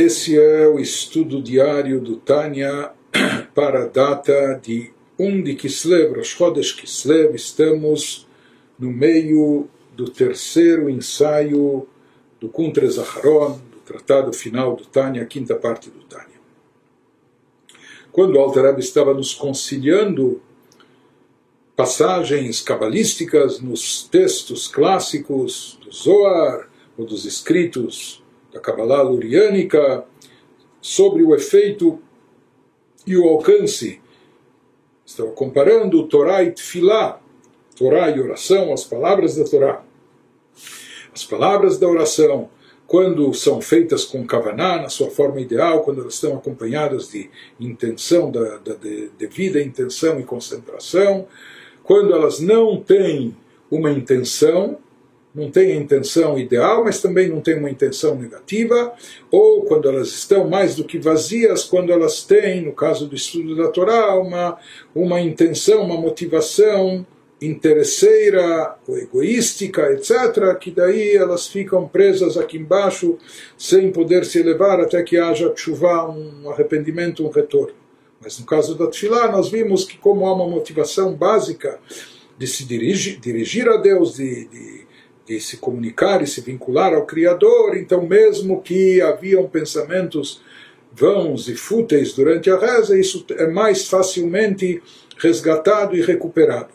Esse é o estudo diário do Tânia para a data de 1 de Kislev, Rosh Kislev. Estamos no meio do terceiro ensaio do Kuntre Zaharon, do tratado final do Tânia, a quinta parte do Tânia. Quando Alter estava nos conciliando passagens cabalísticas nos textos clássicos do Zohar ou dos escritos da Kabbalah luriânica sobre o efeito e o alcance. Estava comparando Torá e Tfilá, Torá e oração, as palavras da Torá. As palavras da oração, quando são feitas com Kavaná, na sua forma ideal, quando elas estão acompanhadas de intenção, da, da de, devida intenção e concentração, quando elas não têm uma intenção, não tem a intenção ideal, mas também não tem uma intenção negativa, ou quando elas estão mais do que vazias, quando elas têm, no caso do estudo da Torá, uma, uma intenção, uma motivação interesseira ou egoística, etc., que daí elas ficam presas aqui embaixo sem poder se elevar até que haja chuva, um arrependimento, um retorno. Mas no caso da Tfilá, nós vimos que como há uma motivação básica de se dirigir, dirigir a Deus, de, de de se comunicar e se vincular ao Criador, então mesmo que haviam pensamentos vãos e fúteis durante a reza, isso é mais facilmente resgatado e recuperado.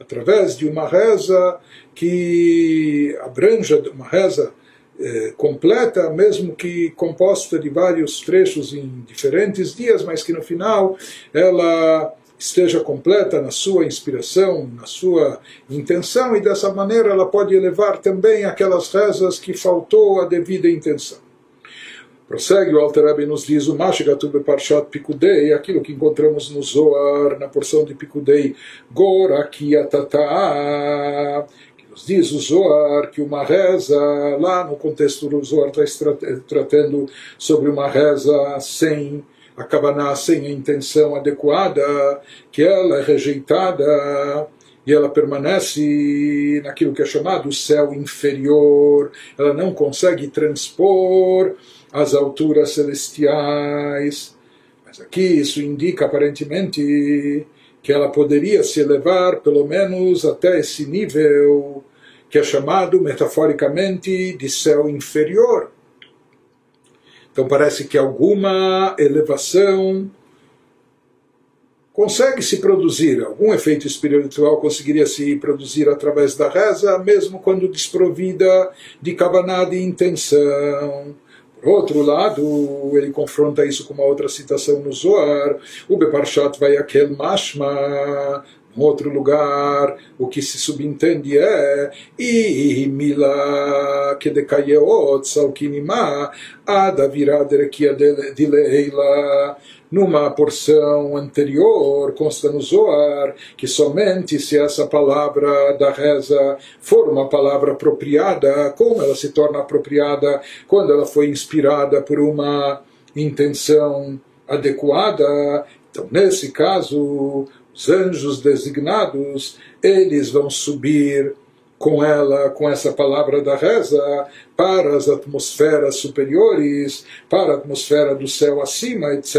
Através de uma reza que abranja, uma reza eh, completa, mesmo que composta de vários trechos em diferentes dias, mas que no final ela esteja completa na sua inspiração, na sua intenção, e dessa maneira ela pode elevar também aquelas rezas que faltou a devida intenção. Prossegue o Alter Rebbe nos diz o Mashigatube Parshat Pikudei, aquilo que encontramos no Zohar, na porção de Pikudei, Gorakiatata, nos diz o Zohar que uma reza, lá no contexto do Zohar está tratando sobre uma reza sem a Kavaná sem a intenção adequada, que ela é rejeitada e ela permanece naquilo que é chamado céu inferior, ela não consegue transpor as alturas celestiais. Mas aqui isso indica aparentemente que ela poderia se elevar pelo menos até esse nível que é chamado metaforicamente de céu inferior. Então parece que alguma elevação consegue se produzir, algum efeito espiritual conseguiria se produzir através da reza, mesmo quando desprovida de kavaná de intenção. Por outro lado, ele confronta isso com uma outra citação no Zohar, o Beparshat vai aquel mashma, em outro lugar, o que se subentende é Ihimila kedecayeot salkinima ada viraderekia de leila numa porção anterior, consta no Zoar, que somente se essa palavra da reza for uma palavra apropriada, como ela se torna apropriada quando ela foi inspirada por uma intenção adequada. Então, nesse caso, os anjos designados, eles vão subir com ela, com essa palavra da reza, para as atmosferas superiores, para a atmosfera do céu acima, etc.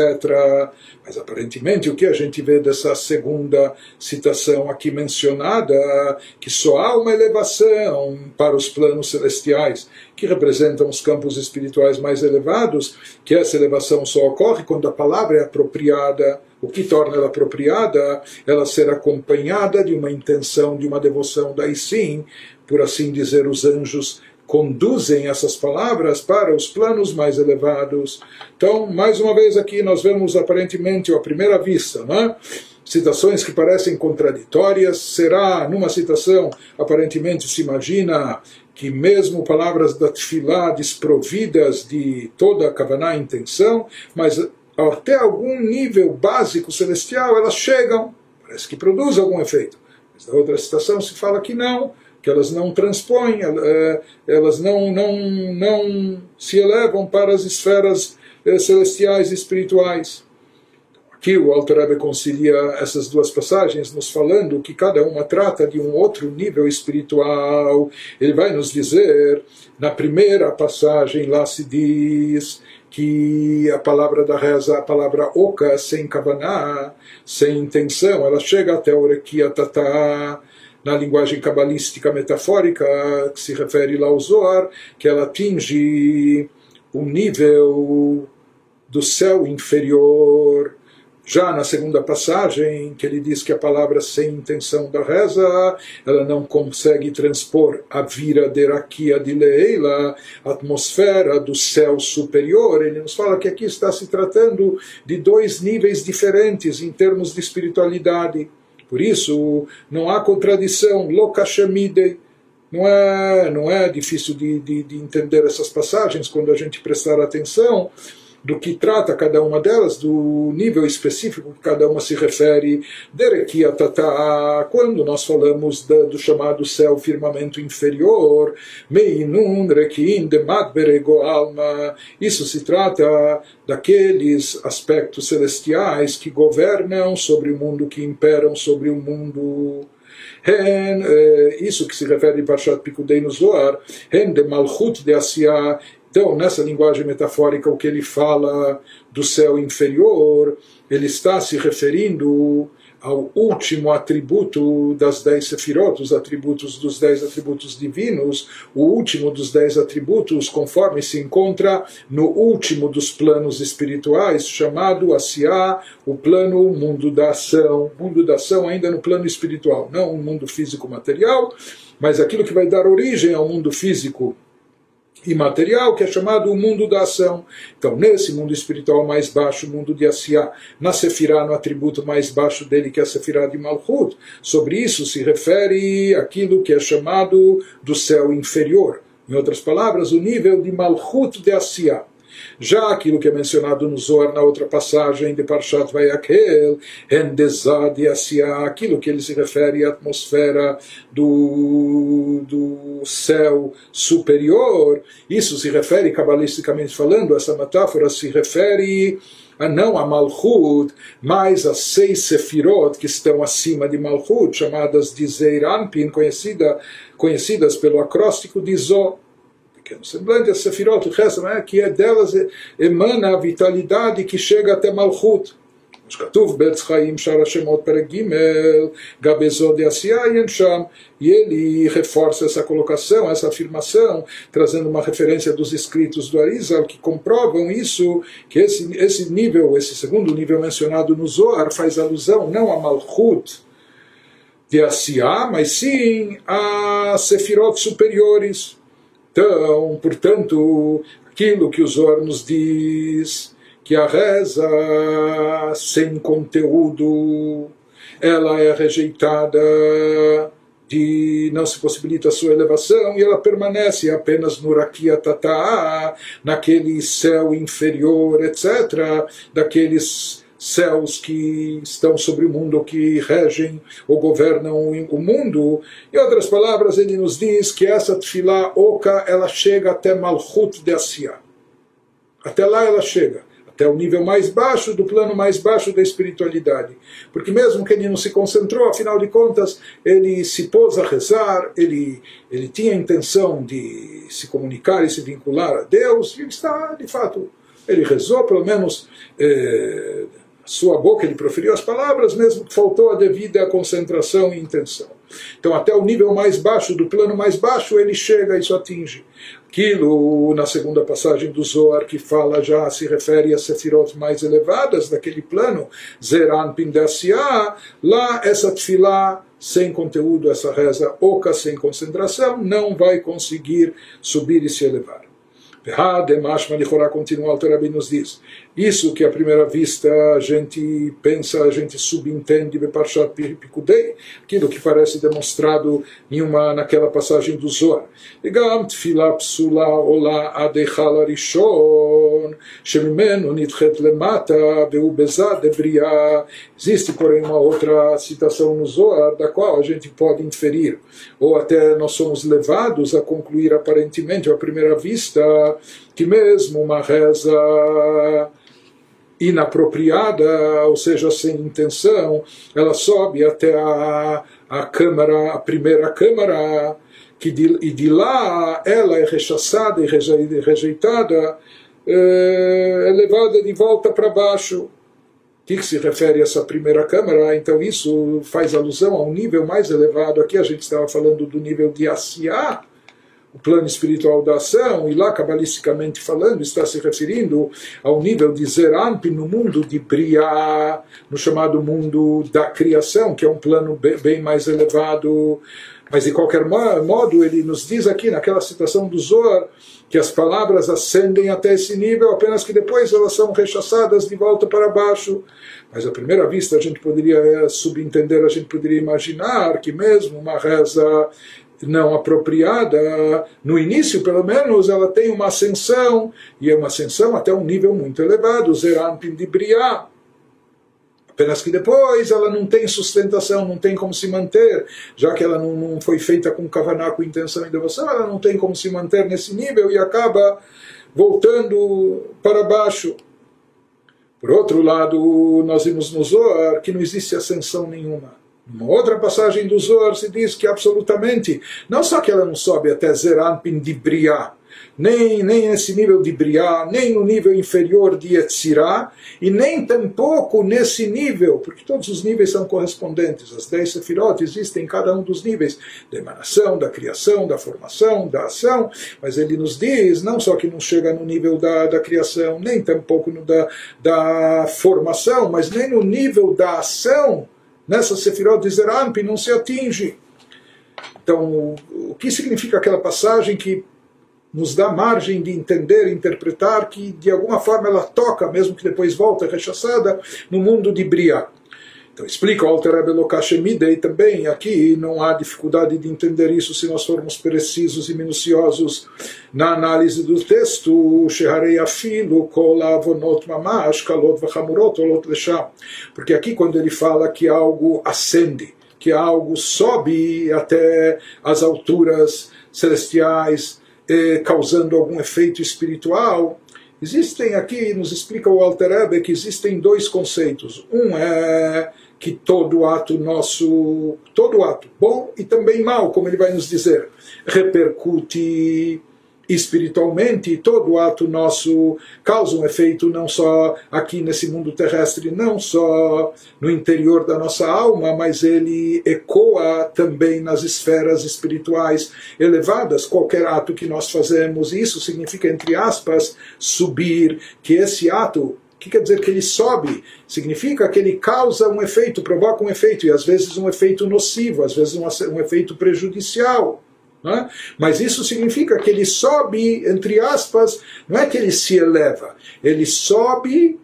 Mas aparentemente o que a gente vê dessa segunda citação aqui mencionada, que só há uma elevação para os planos celestiais, que representam os campos espirituais mais elevados, que essa elevação só ocorre quando a palavra é apropriada o que torna ela apropriada, ela ser acompanhada de uma intenção, de uma devoção. Daí sim, por assim dizer, os anjos conduzem essas palavras para os planos mais elevados. Então, mais uma vez aqui nós vemos aparentemente à primeira vista, né? citações que parecem contraditórias. Será numa citação aparentemente se imagina que mesmo palavras da tefilá desprovidas de toda a kavaná intenção, mas até algum nível básico celestial, elas chegam, parece que produz algum efeito. Mas na outra citação se fala que não, que elas não transpõem, eh, elas não, não, não se elevam para as esferas eh, celestiais e espirituais. Aqui o Alter Rebbe concilia essas duas passagens, nos falando que cada uma trata de um outro nível espiritual. Ele vai nos dizer, na primeira passagem lá se diz que a palavra da reza, a palavra oka, sem kavaná, sem intenção, ela chega até o rekia tatá, na linguagem cabalística metafórica, que se refere lá ao Zohar, que ela atinge o nível do céu inferior. Já na segunda passagem, que ele diz que a palavra sem intenção da reza, ela não consegue transpor a vira deraquia de Leila, a atmosfera do céu superior. Ele nos fala que aqui está se tratando de dois níveis diferentes em termos de espiritualidade. Por isso, não há contradição, lokashamidei. Não é, não é difícil de, de, de entender essas passagens quando a gente prestar atenção do que trata cada uma delas, do nível específico que cada uma se refere, Derekia quando nós falamos da, do chamado céu firmamento inferior, Meinun Rekin Demat Alma, isso se trata daqueles aspectos celestiais que governam sobre o mundo, que imperam sobre o mundo. Hen, eh, isso que se refere a Parshat Pikudei no Zohar, Hen de Malchut de Asiá, então, nessa linguagem metafórica, o que ele fala do céu inferior, ele está se referindo ao último atributo das dez sefirot, os atributos dos dez atributos divinos, o último dos dez atributos, conforme se encontra no último dos planos espirituais, chamado Asiá, o plano mundo da ação, mundo da ação ainda no plano espiritual, não o mundo físico material, mas aquilo que vai dar origem ao mundo físico imaterial, que é chamado o mundo da ação. Então, nesse mundo espiritual mais baixo, o mundo de Asiá, na Sefirá, no atributo mais baixo dele, que é a Sefirá de Malchut, sobre isso se refere aquilo que é chamado do céu inferior. Em outras palavras, o nível de Malchut de Asiá. Já aquilo que é mencionado no Zohar na outra passagem de Parshat Vayakel, Endezad Asiá, aquilo que ele se refere à atmosfera do, do céu superior, isso se refere, cabalisticamente falando, essa metáfora se refere a não a Malchut, mas as seis Sefirot que estão acima de Malchut, chamadas de Zeiranpin, conhecida, conhecidas pelo acróstico de Zó que é um semblante a Sefirot, né, que é delas emana a vitalidade que chega até Malchut. כתוב בעץ חיים שאר השמות פרק ג' גבזו דעשייה ינשם e ele reforça essa colocação, essa afirmação, trazendo uma referência dos escritos do Arizal que comprovam isso, que esse, esse nível, esse segundo nível mencionado no Zohar, faz alusão não a Malchut de Asiá, mas sim a Sefirot superiores, então, portanto, aquilo que o Zohar nos diz, que a reza sem conteúdo, ela é rejeitada, de não se possibilita a sua elevação e ela permanece apenas no Rakia Tata, naquele céu inferior, etc., daqueles céus que estão sobre o mundo, que regem ou governam o mundo. Em outras palavras, ele nos diz que essa tefilá oca, ela chega até Malchut de Asiá. Até lá ela chega até o nível mais baixo do plano mais baixo da espiritualidade. Porque mesmo que ele não se concentrou, afinal de contas, ele se pôs a rezar, ele, ele tinha a intenção de se comunicar e se vincular a Deus, e está, de fato, ele rezou, pelo menos. Eh, sua boca ele proferiu as palavras, mesmo que faltou a devida concentração e intenção. Então, até o nível mais baixo, do plano mais baixo, ele chega e isso atinge. Aquilo, na segunda passagem do Zohar, que fala já, se refere a sefirot mais elevadas daquele plano, Zeran Pindasia, lá essa tefilá sem conteúdo, essa reza oca, sem concentração, não vai conseguir subir e se elevar. Demashma Lichorá continua, o Alter nos diz. Isso que à primeira vista a gente pensa, a gente subentende Beparshat Pikudei, aquilo que parece demonstrado em uma, naquela passagem do Zohar. Existe, porém, uma outra citação no Zohar, da qual a gente pode inferir, ou até nós somos levados a concluir aparentemente, à primeira vista, que mesmo uma reza inapropriada, ou seja, sem intenção, ela sobe até a, a câmara, a primeira câmara, que de, e de lá ela é rechaçada e rejeitada é levada de volta para baixo. O que, que se refere a essa primeira câmara? Então isso faz alusão a um nível mais elevado. Aqui a gente estava falando do nível de Asiá, o plano espiritual da ação, e lá, cabalisticamente falando, está se referindo ao nível de Zeramp no mundo de Briá, no chamado mundo da criação, que é um plano bem mais elevado. Mas, de qualquer modo, ele nos diz aqui, naquela citação do Zohar, que as palavras ascendem até esse nível, apenas que depois elas são rechaçadas de volta para baixo. Mas à primeira vista a gente poderia eh, subentender, a gente poderia imaginar que mesmo uma reza não apropriada, no início pelo menos, ela tem uma ascensão, e é uma ascensão até um nível muito elevado, Zerampim de Briá. Apenas que depois ela não tem sustentação, não tem como se manter, já que ela não, não foi feita com kavaná, com intenção e devoção, ela não tem como se manter nesse nível e acaba voltando para baixo. Por outro lado, nós vimos no Zohar que não existe ascensão nenhuma. Uma outra passagem do Zohar se diz que absolutamente, não só que ela não sobe até Zeranpin de Briá, nem, nem nesse nível de Briá, nem no nível inferior de Etzirá, e nem tampouco nesse nível, porque todos os níveis são correspondentes. As dez sefirot existem em cada um dos níveis da emanação, da criação, da formação, da ação, mas ele nos diz não só que não chega no nível da, da criação, nem tampouco no da, da formação, mas nem no nível da ação nessa Sefirot de Zeramp não se atinge. Então, o que significa aquela passagem que nos dá margem de entender, interpretar que de alguma forma ela toca, mesmo que depois volta rechaçada, no mundo de Briah. Então explica o Alter Rebbe também, aqui não há dificuldade de entender isso se nós formos precisos e minuciosos na análise do texto. Porque aqui quando ele fala que algo ascende, que algo sobe até as alturas celestiais, eh, causando algum efeito espiritual, Existem aqui, nos explica o Alter que existem dois conceitos. Um é que todo ato nosso, todo ato, bom e também mal, como ele vai nos dizer, repercute espiritualmente, todo ato nosso causa um efeito não só aqui nesse mundo terrestre, não só no interior da nossa alma, mas ele ecoa também nas esferas espirituais elevadas. Qualquer ato que nós fazemos, isso significa, entre aspas, subir, que esse ato que quer dizer que ele sobe? Significa que ele causa um efeito, provoca um efeito, e às vezes um efeito nocivo, às vezes um, um efeito prejudicial. É? Mas isso significa que ele sobe, entre aspas, não é que ele se eleva, ele sobe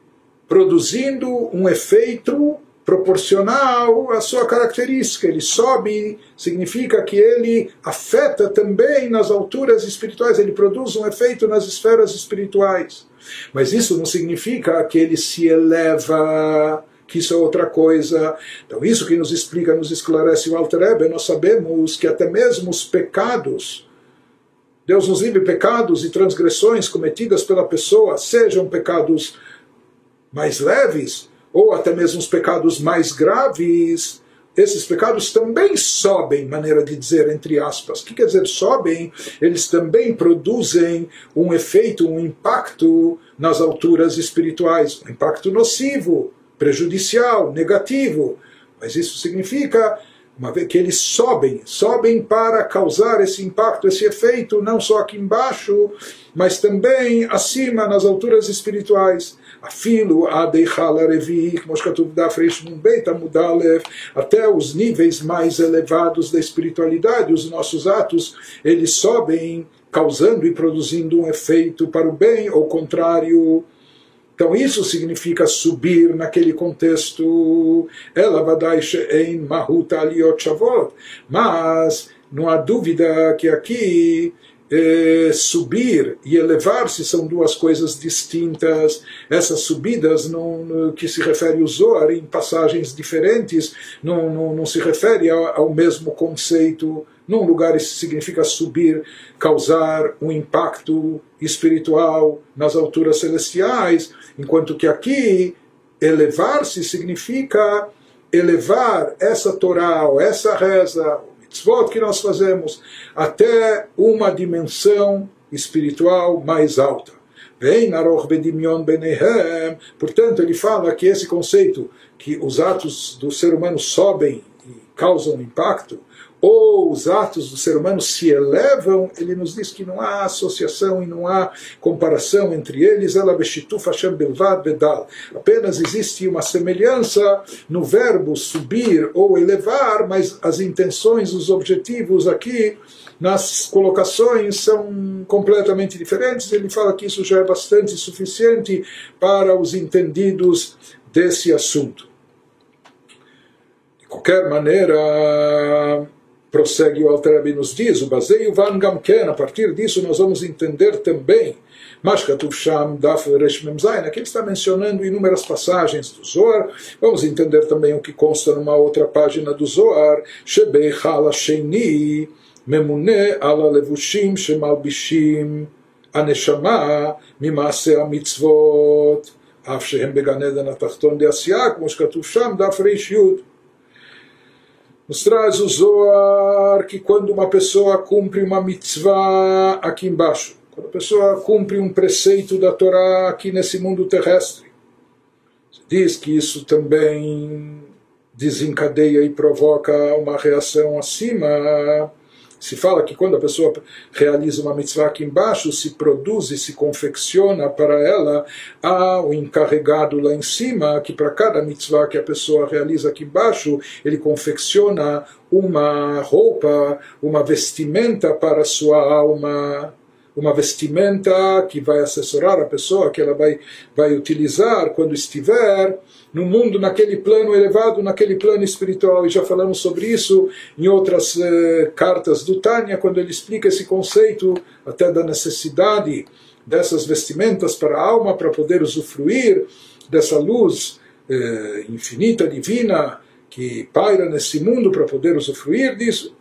produzindo um efeito proporcional à sua característica. Ele sobe, significa que ele afeta também nas alturas espirituais, ele produz um efeito nas esferas espirituais. Mas isso não significa que ele se eleva que isso é outra coisa. Então, isso que nos explica, nos esclarece o Alter Ebe, nós sabemos que até mesmo os pecados, Deus nos livre pecados e transgressões cometidas pela pessoa, sejam pecados mais leves, ou até mesmo os pecados mais graves, esses pecados também sobem, maneira de dizer, entre aspas. O que quer dizer sobem? Eles também produzem um efeito, um impacto nas alturas espirituais, um impacto nocivo, prejudicial, negativo. Mas isso significa uma vez que eles sobem, sobem para causar esse impacto, esse efeito, não só aqui embaixo, mas também acima, nas alturas espirituais. Afilo adeichal areviik, moshkatuv dafresh até os níveis mais elevados da espiritualidade, os nossos atos, eles sobem, causando e produzindo um efeito para o bem, ou contrário, então isso significa subir naquele contexto. Ela vadai she'ein mahut aliot shavot. Mas não há dúvida que aqui eh, subir e elevar-se são duas coisas distintas. Essas subidas, não, que se refere ao Zohar em passagens diferentes, não, não, não se refere ao, ao mesmo conceito. Num lugar isso significa subir, causar um impacto espiritual nas alturas celestiais, enquanto que aqui elevar-se significa elevar essa Torá, essa reza, mitzvot que nós fazemos até uma dimensão espiritual mais alta. Vem Aroch Bedimion Benehem. Portanto, ele fala que esse conceito, que os atos do ser humano sobem e causam impacto, ou os atos do ser humano se elevam, ele nos diz que não há associação e não há comparação entre eles. Ela bedal. Apenas existe uma semelhança no verbo subir ou elevar, mas as intenções, os objetivos aqui nas colocações são completamente diferentes. Ele fala que isso já é bastante suficiente para os entendidos desse assunto. De qualquer maneira, prossegue o Alter nos diz, o baseio van gamken, a partir disso nós vamos entender também mas Katuv Sham Daf Resh Memzain, aqui ele está mencionando inúmeras passagens do Zohar. Vamos entender também o que consta numa outra página do Zohar. Shebei Chala Sheini ממונה על הלבושים שמלבישים הנשמה ממעשה המצוות, אף שהם בגן עדן התחתון דעשייה, כמו שכתוב שם, דף רי"י. nos traz o Zohar que quando uma pessoa cumpre uma mitzvah aqui embaixo, quando a pessoa cumpre um preceito da Torá aqui nesse mundo terrestre, diz que isso também desencadeia e provoca uma reação acima se fala que quando a pessoa realiza uma mitzvah aqui embaixo, se produz e se confecciona para ela há o encarregado lá em cima, que para cada mitzvah que a pessoa realiza aqui embaixo, ele confecciona uma roupa, uma vestimenta para a sua alma uma vestimenta que vai assessorar a pessoa, que ela vai, vai utilizar quando estiver no mundo, naquele plano elevado, naquele plano espiritual. E já falamos sobre isso em outras eh, cartas do Tânia, quando ele explica esse conceito até da necessidade dessas vestimentas para a alma, para poder usufruir dessa luz eh, infinita, divina, que paira nesse mundo, para poder usufruir disso.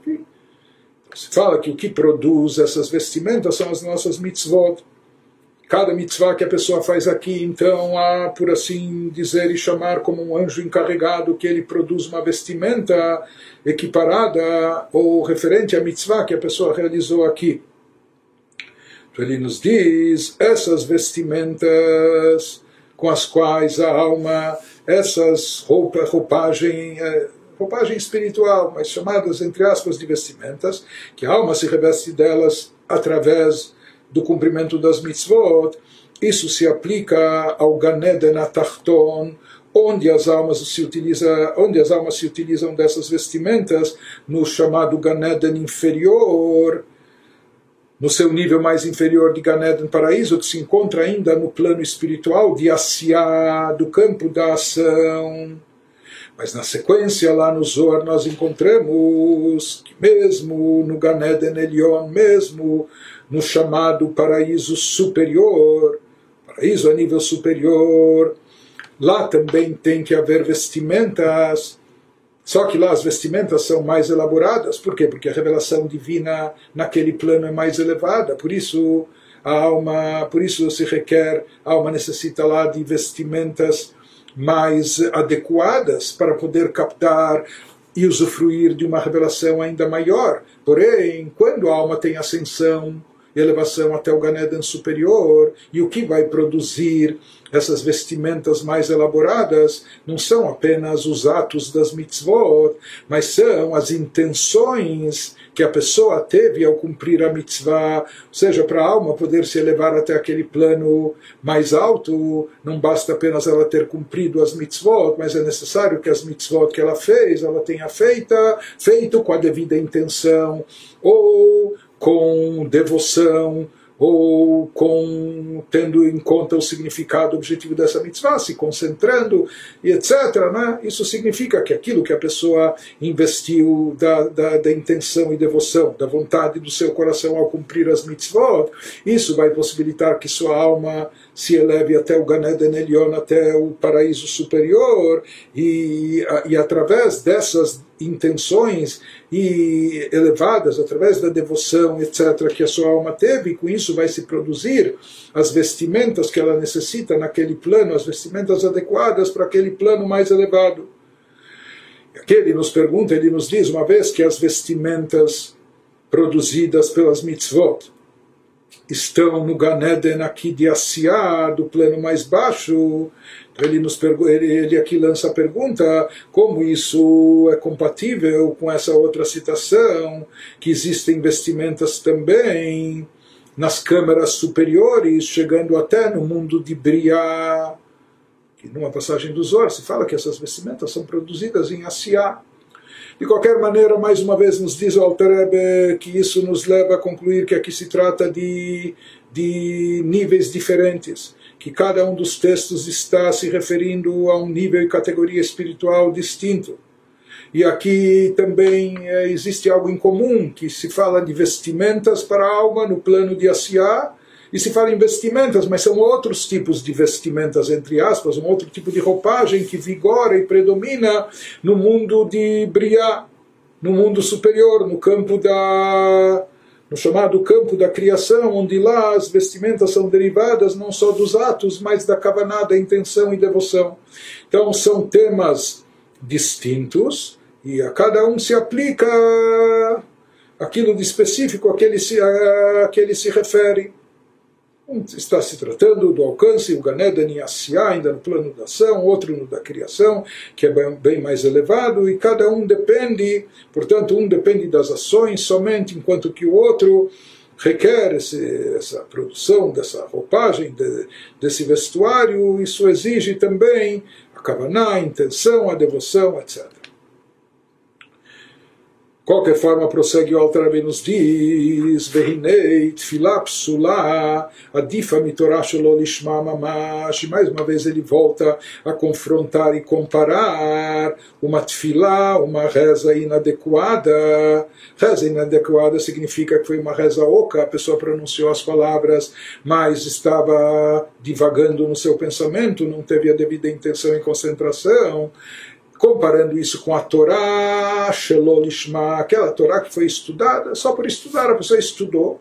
Se fala que o que produz essas vestimentas são as nossas mitzvot cada mitzvah que a pessoa faz aqui, então há, por assim dizer e chamar, como um anjo encarregado que ele produz uma vestimenta equiparada ou referente à mitzvah que a pessoa realizou aqui. Então ele nos diz, essas vestimentas com as quais a alma, essas roupa, roupagem, eh, roupagem espiritual, mas chamadas entre aspas de vestimentas, que a alma se reveste delas através do cumprimento das mitzvot, isso se aplica ao Ganeden Atachton, onde as almas se utiliza, onde as almas se utilizam dessas vestimentas no chamado Ganeden inferior, no seu nível mais inferior de Ganeden paraíso, que se encontra ainda no plano espiritual de Asiá, do campo da ação. Mas na sequência, lá no Zohar, nós encontramos que mesmo no Ganeden Elion, mesmo no chamado paraíso superior, paraíso a nível superior. Lá também tem que haver vestimentas, só que lá as vestimentas são mais elaboradas. Por quê? Porque a revelação divina naquele plano é mais elevada. Por isso a alma, por isso se requer, a alma necessita lá de vestimentas mais adequadas para poder captar e usufruir de uma revelação ainda maior. Porém, quando a alma tem ascensão, elevação até o Ganeden superior, e o que vai produzir essas vestimentas mais elaboradas não são apenas os atos das mitzvot, mas são as intenções que a pessoa teve ao cumprir a mitzvah, ou seja, para a alma poder se elevar até aquele plano mais alto, não basta apenas ela ter cumprido as mitzvot, mas é necessário que as mitzvot que ela fez, ela tenha feita, feito com a devida intenção, ou com devoção ou com tendo em conta o significado objetivo dessa mitzvah, se concentrando e etc. Né? Isso significa que aquilo que a pessoa investiu da, da, da, intenção e devoção, da vontade do seu coração ao cumprir as mitzvot, isso vai possibilitar que sua alma se eleve até o Ganeden Elion, até o paraíso superior, e, e através dessas intenções e elevadas através da devoção, etc., que a sua alma teve, e com isso vai se produzir as vestimentas que ela necessita naquele plano, as vestimentas adequadas para aquele plano mais elevado. Aqui ele nos pergunta, ele nos diz, uma vez que as vestimentas produzidas pelas mitzvot, estão no Ganeden aqui de Asiá, do plano mais baixo. Então ele, nos ele, ele aqui lança a pergunta como isso é compatível com essa outra citação, que existem vestimentas também nas câmaras superiores, chegando até no mundo de Briá. Que numa passagem dos Zohar se fala que essas vestimentas são produzidas em Asiá. De qualquer maneira, mais uma vez nos diz o Alter que isso nos leva a concluir que aqui se trata de, de níveis diferentes, que cada um dos textos está se referindo a um nível e categoria espiritual distinto. E aqui também é, existe algo em comum, que se fala de vestimentas para a alma no plano de Asiá, e se fala em vestimentas, mas são outros tipos de vestimentas, entre aspas, um outro tipo de roupagem que vigora e predomina no mundo de Briá, no mundo superior, no campo da. no chamado campo da criação, onde lá as vestimentas são derivadas não só dos atos, mas da kavanah, da intenção e devoção. Então são temas distintos e a cada um se aplica aquilo de específico a que ele se, a que ele se refere. Está se tratando do alcance, o Ganeden em Asiá, ainda no plano da ação, outro no da criação, que é bem, bem mais elevado, e cada um depende, portanto, um depende das ações somente, enquanto que o outro requer esse, essa produção dessa roupagem, de, desse vestuário, isso exige também a kavaná, a intenção, a devoção, etc qualquer forma, prossegue o Alter Rebbe nos diz, Vehinei, Tfilah Psulá, Adifa Mitorah Shelo Lishma Mamash, mais uma vez ele volta a confrontar e comparar uma Tfilah, uma reza inadequada. Reza inadequada significa que foi uma reza oca, a pessoa pronunciou as palavras, mas estava divagando no seu pensamento, não teve a devida intenção e concentração comparando isso com a Torá, Shelolishma, aquela Torá que foi estudada, só por estudar, a pessoa estudou.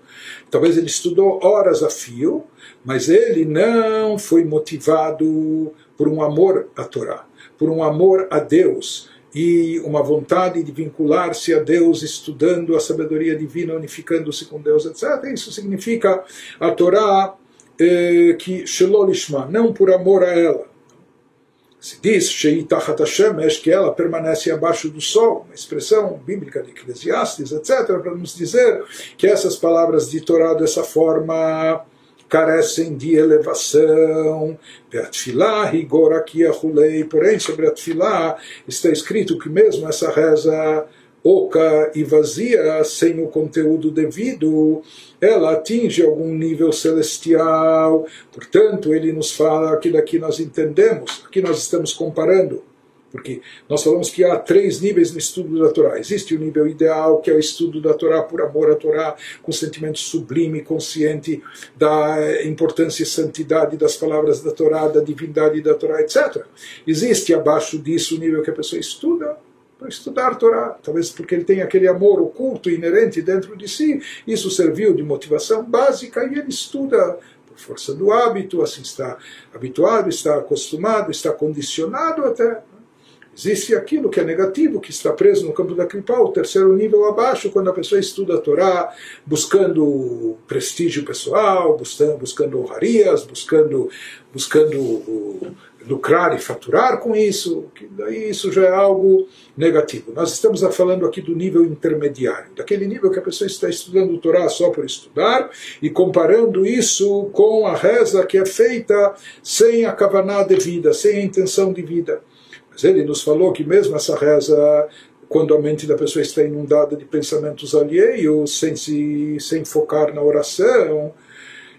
Talvez ele estudou horas a fio, mas ele não foi motivado por um amor à Torá, por um amor a Deus e uma vontade de vincular-se a Deus, estudando a sabedoria divina, unificando-se com Deus, etc. Isso significa a Torá eh, que Shelolishma, não por amor a ela se diz Sheitachat Hashemesh, que ela permanece abaixo do sol, uma expressão bíblica de Eclesiastes, etc., para nos dizer que essas palavras de Torá dessa forma carecem de elevação. Porém, sobre a está escrito que mesmo essa reza oca e vazia, sem o conteúdo devido, ela atinge algum nível celestial. Portanto, ele nos fala que nós entendemos, aqui nós estamos comparando. Porque nós falamos que há três níveis no estudo da Torá. Existe o nível ideal, que é o estudo da Torá por amor à Torá, com sentimento sublime, consciente da importância e santidade das palavras da Torá, da divindade da Torá, etc. Existe abaixo disso o nível que a pessoa estuda para estudar Torá, talvez porque ele tem aquele amor oculto inerente dentro de si, isso serviu de motivação básica e ele estuda por força do hábito, assim está habituado, está acostumado, está condicionado até. Existe aquilo que é negativo, que está preso no campo da Kripa, o terceiro nível abaixo, quando a pessoa estuda a Torá, buscando prestígio pessoal, buscando honrarias, buscando, buscando lucrar e faturar com isso, que daí isso já é algo negativo. Nós estamos falando aqui do nível intermediário, daquele nível que a pessoa está estudando o Torá só por estudar e comparando isso com a reza que é feita sem a kavaná de vida, sem a intenção de vida. Mas ele nos falou que mesmo essa reza quando a mente da pessoa está inundada de pensamentos alheios, sem se sem focar na oração,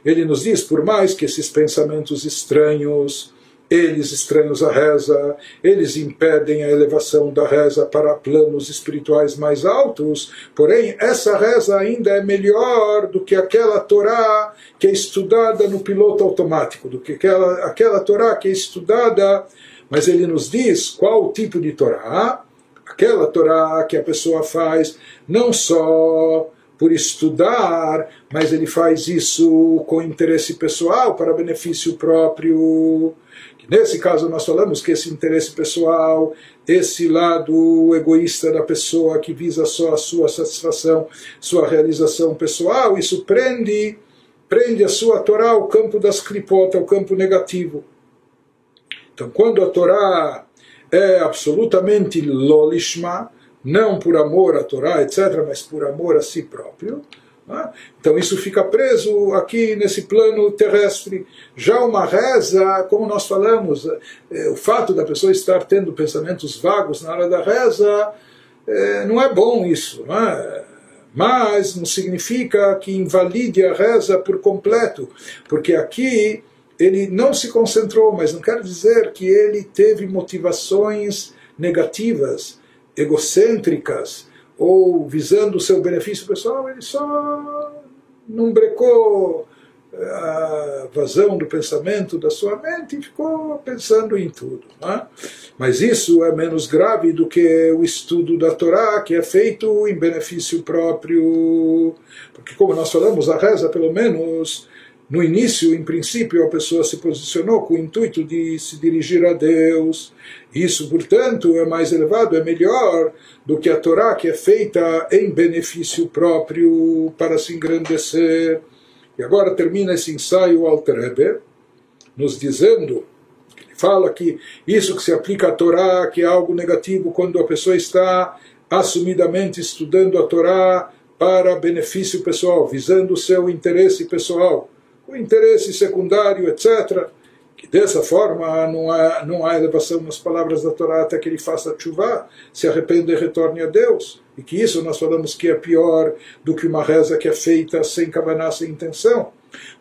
ele nos diz, por mais que esses pensamentos estranhos eles estranhos à reza, eles impedem a elevação da reza para planos espirituais mais altos, porém essa reza ainda é melhor do que aquela Torá que é estudada no piloto automático, do que aquela, aquela Torá que é estudada, mas ele nos diz qual o tipo de Torá, aquela Torá que a pessoa faz não só por estudar, mas ele faz isso com interesse pessoal, para benefício próprio. Nesse caso, nós falamos que esse interesse pessoal, esse lado egoísta da pessoa que visa só a sua satisfação, sua realização pessoal, isso prende prende a sua Torá ao campo das clipot, ao campo negativo. Então, quando a Torá é absolutamente lolishma, não por amor à Torá, etc., mas por amor a si próprio, né? então isso fica preso aqui nesse plano terrestre. Já uma reza, como nós falamos, é, o fato da pessoa estar tendo pensamentos vagos na hora da reza, é, não é bom isso. É? mas não significa que invalide a reza por completo, porque aqui ele não se concentrou, mas não quer dizer que ele teve motivações negativas, egocêntricas, ou visando o seu benefício pessoal, ele só não brecou a vazão do pensamento da sua mente e ficou pensando em tudo. Né? Mas isso é menos grave do que o estudo da Torá, que é feito em benefício próprio. Porque, como nós falamos, a reza, pelo menos no início, em princípio, a pessoa se posicionou com o intuito de se dirigir a Deus. Isso, portanto, é mais elevado, é melhor do que a Torá, que é feita em benefício próprio para se engrandecer. E agora termina esse ensaio Alter Rebbe, nos dizendo, ele fala que isso que se aplica à Torá, que é algo negativo quando a pessoa está assumidamente estudando a Torá para benefício pessoal, visando o seu interesse pessoal, o interesse secundário, etc que dessa forma não há, não há elevação nas palavras da Torá até que ele faça chuva, se arrependa e retorne a Deus. E que isso nós falamos que é pior do que uma reza que é feita sem cabaná, sem intenção.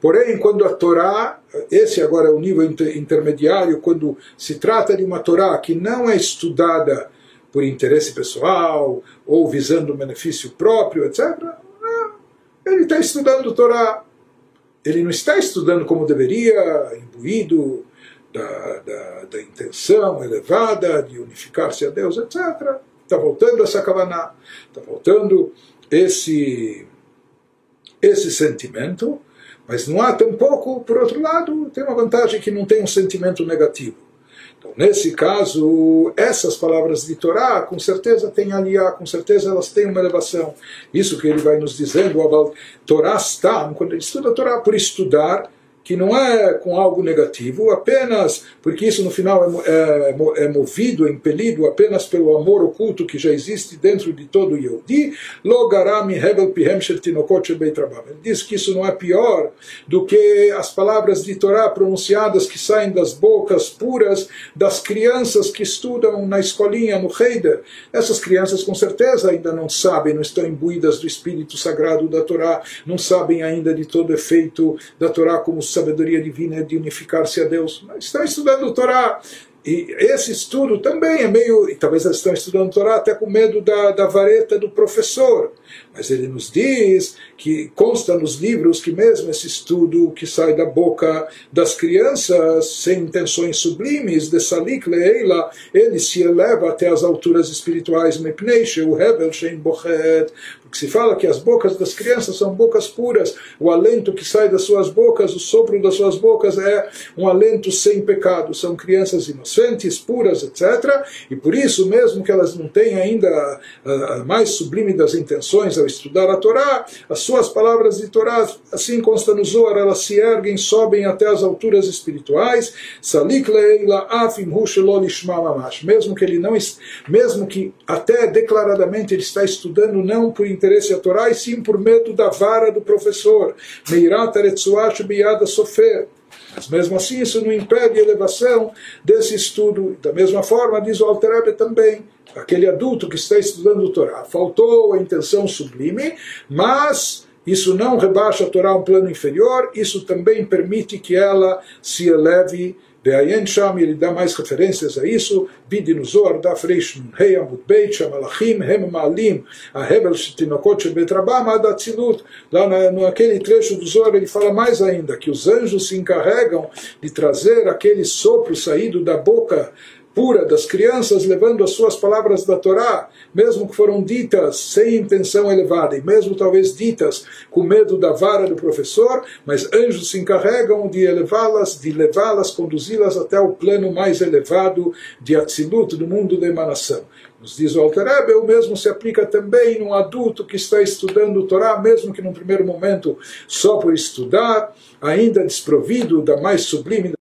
Porém, quando a Torá, esse agora é o nível intermediário, quando se trata de uma Torá que não é estudada por interesse pessoal ou visando benefício próprio, etc., ele está estudando Torá ele não está estudando como deveria, imbuído da, da, da intenção elevada de unificar-se a Deus, etc. Está voltando essa kavaná, está voltando esse, esse sentimento, mas não há tampouco, por outro lado, tem uma vantagem que não tem um sentimento negativo. Então, nesse caso, essas palavras de Torá, com certeza tem aliá, com certeza elas têm uma elevação. Isso que ele vai nos dizendo, Torá está, quando ele estuda a Torá, por estudar, que não é com algo negativo, apenas porque isso no final é, é, é movido, é impelido apenas pelo amor oculto que já existe dentro de todo Yehudi, Logarami Hebel Pihem Ele diz que isso não é pior do que as palavras de Torá pronunciadas que saem das bocas puras das crianças que estudam na escolinha, no Heider. Essas crianças com certeza ainda não sabem, não estão imbuídas do espírito sagrado da Torá, não sabem ainda de todo o efeito da Torá como sabedoria divina de unificar-se a Deus. Estão estudando Torá. E esse estudo também é meio. E talvez eles estão estudando Torá até com medo da, da vareta do professor. Mas ele nos diz que consta nos livros que mesmo esse estudo que sai da boca das crianças, sem intenções sublimes, de Salik Leila, ele se eleva até as alturas espirituais, Mepnei, o Hebel, Shein Bochet, porque se fala que as bocas das crianças são bocas puras, o alento que sai das suas bocas, o sopro das suas bocas é um alento sem pecado, são crianças inocentes, puras, etc. E por isso, mesmo que elas não tenham ainda a mais sublime das intenções ao estudar a Torá, as suas palavras de Torá, assim consta no Zohar, elas se erguem, sobem até as alturas espirituais, salik afim mesmo que ele não, mesmo que até declaradamente ele está estudando não por interesse a Torá, e sim por medo da vara do professor. Meirat aretsuach biada sofer. Mas mesmo assim isso não impede a elevação desse estudo. Da mesma forma, diz o Alterebe também, aquele adulto que está estudando o Torá, faltou a intenção sublime, mas isso não rebaixa a Torá a um plano inferior, isso também permite que ela se eleve Ve'ayen Sham, ele dá mais referências a isso, Bidi no Zohar, da Freish Hei Amud Beit, Shamalachim, Hem Maalim, a Hebel Shetinokot Shebetrabam, Ad Atzilut. Lá na, naquele trecho do Zohar ele fala mais ainda, que os anjos se encarregam de trazer aquele sopro saído da boca pura das crianças, levando as suas palavras da Torá, mesmo que foram ditas sem intenção elevada, e mesmo talvez ditas com medo da vara do professor, mas anjos se encarregam de elevá-las, de levá-las, conduzi-las até o plano mais elevado de Atzilut, do mundo da emanação. Nos diz o Alter Rebbe, o mesmo se aplica também num adulto que está estudando o Torá, mesmo que num primeiro momento só por estudar, ainda desprovido da mais sublime